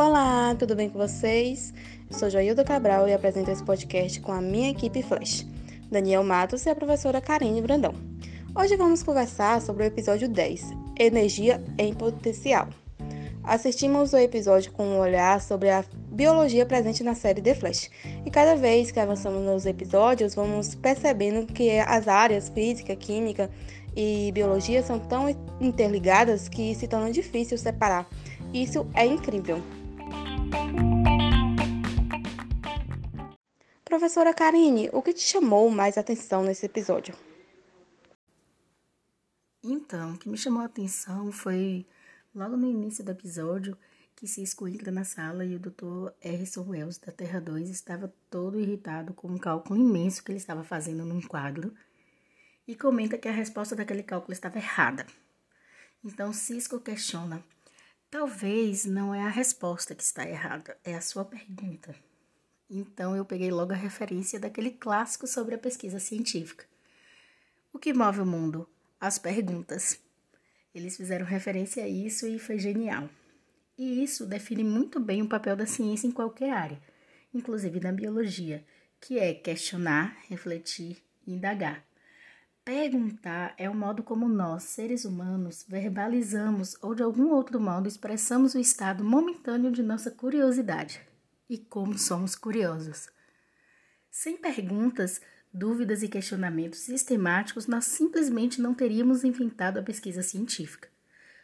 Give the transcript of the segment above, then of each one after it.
Olá, tudo bem com vocês? Eu sou Joilda Cabral e apresento esse podcast com a minha equipe Flash, Daniel Matos e a professora Karine Brandão. Hoje vamos conversar sobre o episódio 10, Energia em Potencial. Assistimos o episódio com um olhar sobre a biologia presente na série The Flash. E cada vez que avançamos nos episódios, vamos percebendo que as áreas física, química e biologia são tão interligadas que se torna difícil separar. Isso é incrível. Professora Karine, o que te chamou mais atenção nesse episódio? Então, o que me chamou a atenção foi logo no início do episódio que se entra na sala e o Dr. Harrison Wells, da Terra 2, estava todo irritado com um cálculo imenso que ele estava fazendo num quadro e comenta que a resposta daquele cálculo estava errada. Então Cisco questiona: talvez não é a resposta que está errada, é a sua pergunta. Então eu peguei logo a referência daquele clássico sobre a pesquisa científica. O que move o mundo? As perguntas. Eles fizeram referência a isso e foi genial. E isso define muito bem o papel da ciência em qualquer área, inclusive na biologia, que é questionar, refletir e indagar. Perguntar é o modo como nós, seres humanos, verbalizamos ou de algum outro modo expressamos o estado momentâneo de nossa curiosidade. E como somos curiosos. Sem perguntas, dúvidas e questionamentos sistemáticos, nós simplesmente não teríamos inventado a pesquisa científica.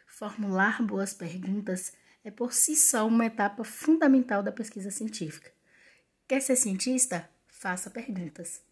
Formular boas perguntas é por si só uma etapa fundamental da pesquisa científica. Quer ser cientista? Faça perguntas.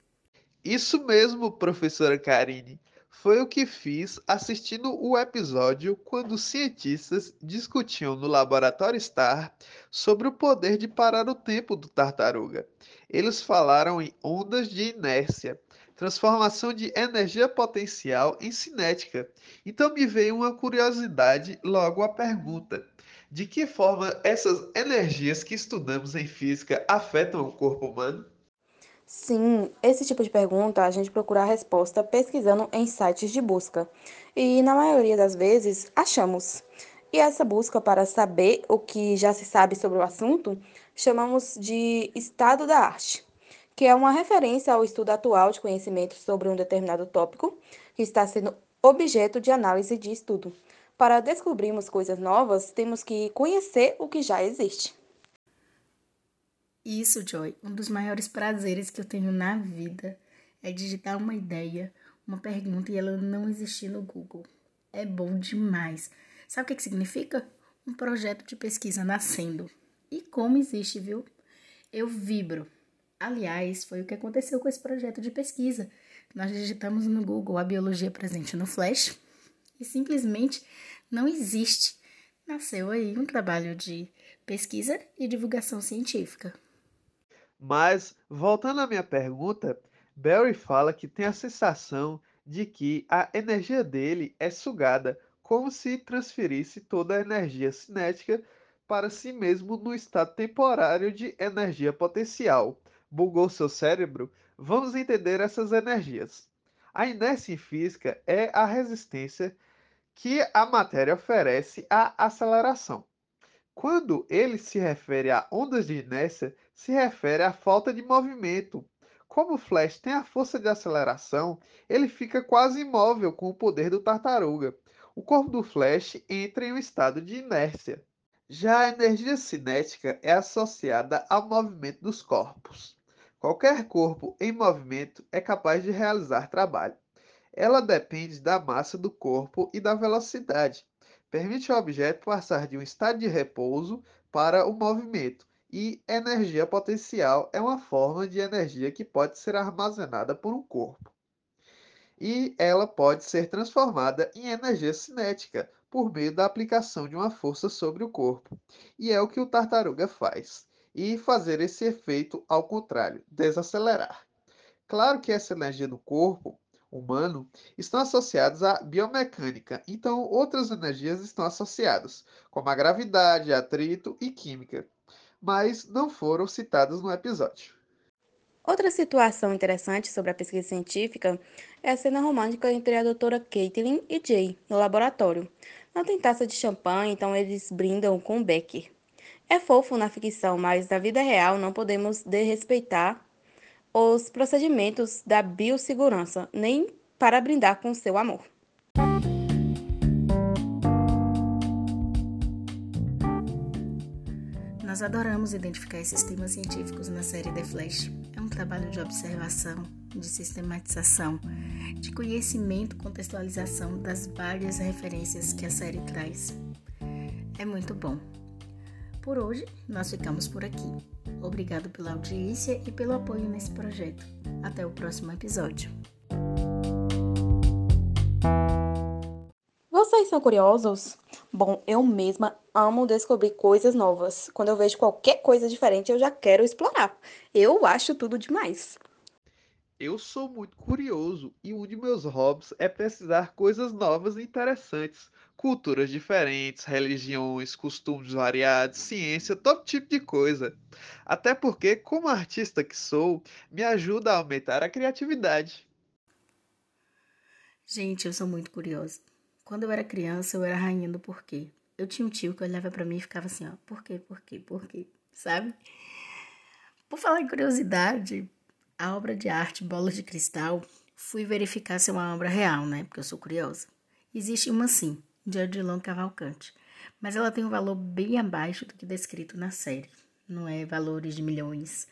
Isso mesmo, professora Karine. Foi o que fiz assistindo o episódio quando cientistas discutiam no Laboratório Star sobre o poder de parar o tempo do tartaruga. Eles falaram em ondas de inércia, transformação de energia potencial em cinética. Então me veio uma curiosidade, logo a pergunta: de que forma essas energias que estudamos em física afetam o corpo humano? Sim, esse tipo de pergunta a gente procura a resposta pesquisando em sites de busca. E na maioria das vezes achamos. E essa busca para saber o que já se sabe sobre o assunto chamamos de estado da arte, que é uma referência ao estudo atual de conhecimento sobre um determinado tópico que está sendo objeto de análise de estudo. Para descobrirmos coisas novas, temos que conhecer o que já existe. Isso, Joy, um dos maiores prazeres que eu tenho na vida é digitar uma ideia, uma pergunta e ela não existir no Google. É bom demais. Sabe o que, que significa? Um projeto de pesquisa nascendo. E como existe, viu? Eu vibro. Aliás, foi o que aconteceu com esse projeto de pesquisa. Nós digitamos no Google a biologia presente no Flash e simplesmente não existe. Nasceu aí um trabalho de pesquisa e divulgação científica. Mas, voltando à minha pergunta, Barry fala que tem a sensação de que a energia dele é sugada, como se transferisse toda a energia cinética para si mesmo no estado temporário de energia potencial. Bugou seu cérebro? Vamos entender essas energias. A inércia em física é a resistência que a matéria oferece à aceleração. Quando ele se refere a ondas de inércia, se refere à falta de movimento. Como o Flash tem a força de aceleração, ele fica quase imóvel com o poder do tartaruga. O corpo do Flash entra em um estado de inércia. Já a energia cinética é associada ao movimento dos corpos. Qualquer corpo em movimento é capaz de realizar trabalho. Ela depende da massa do corpo e da velocidade. Permite ao objeto passar de um estado de repouso para o movimento. E energia potencial é uma forma de energia que pode ser armazenada por um corpo. E ela pode ser transformada em energia cinética por meio da aplicação de uma força sobre o corpo. E é o que o tartaruga faz. E fazer esse efeito ao contrário, desacelerar. Claro que essa energia do corpo humano estão associados à biomecânica, então outras energias estão associadas, como a gravidade, atrito e química, mas não foram citadas no episódio. Outra situação interessante sobre a pesquisa científica é a cena romântica entre a doutora Caitlin e Jay no laboratório. Não tem taça de champanhe, então eles brindam com Becker. É fofo na ficção, mas na vida real não podemos desrespeitar os procedimentos da biossegurança, nem para brindar com seu amor. Nós adoramos identificar esses temas científicos na série The Flash. É um trabalho de observação, de sistematização, de conhecimento, contextualização das várias referências que a série traz. É muito bom. Por hoje, nós ficamos por aqui. Obrigado pela audiência e pelo apoio nesse projeto. Até o próximo episódio. Vocês são curiosos? Bom, eu mesma amo descobrir coisas novas. Quando eu vejo qualquer coisa diferente, eu já quero explorar. Eu acho tudo demais. Eu sou muito curioso e um de meus hobbies é pesquisar coisas novas e interessantes. Culturas diferentes, religiões, costumes variados, ciência, todo tipo de coisa. Até porque, como artista que sou, me ajuda a aumentar a criatividade. Gente, eu sou muito curiosa. Quando eu era criança, eu era rainha do porquê. Eu tinha um tio que olhava para mim e ficava assim, ó, por quê, por quê, por quê, sabe? Por falar em curiosidade, a obra de arte Bola de Cristal, fui verificar se é uma obra real, né? Porque eu sou curiosa. Existe uma sim, de Odilon Cavalcante, mas ela tem um valor bem abaixo do que descrito na série. Não é valores de milhões.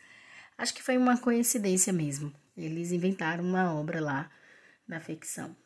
Acho que foi uma coincidência mesmo. Eles inventaram uma obra lá na ficção.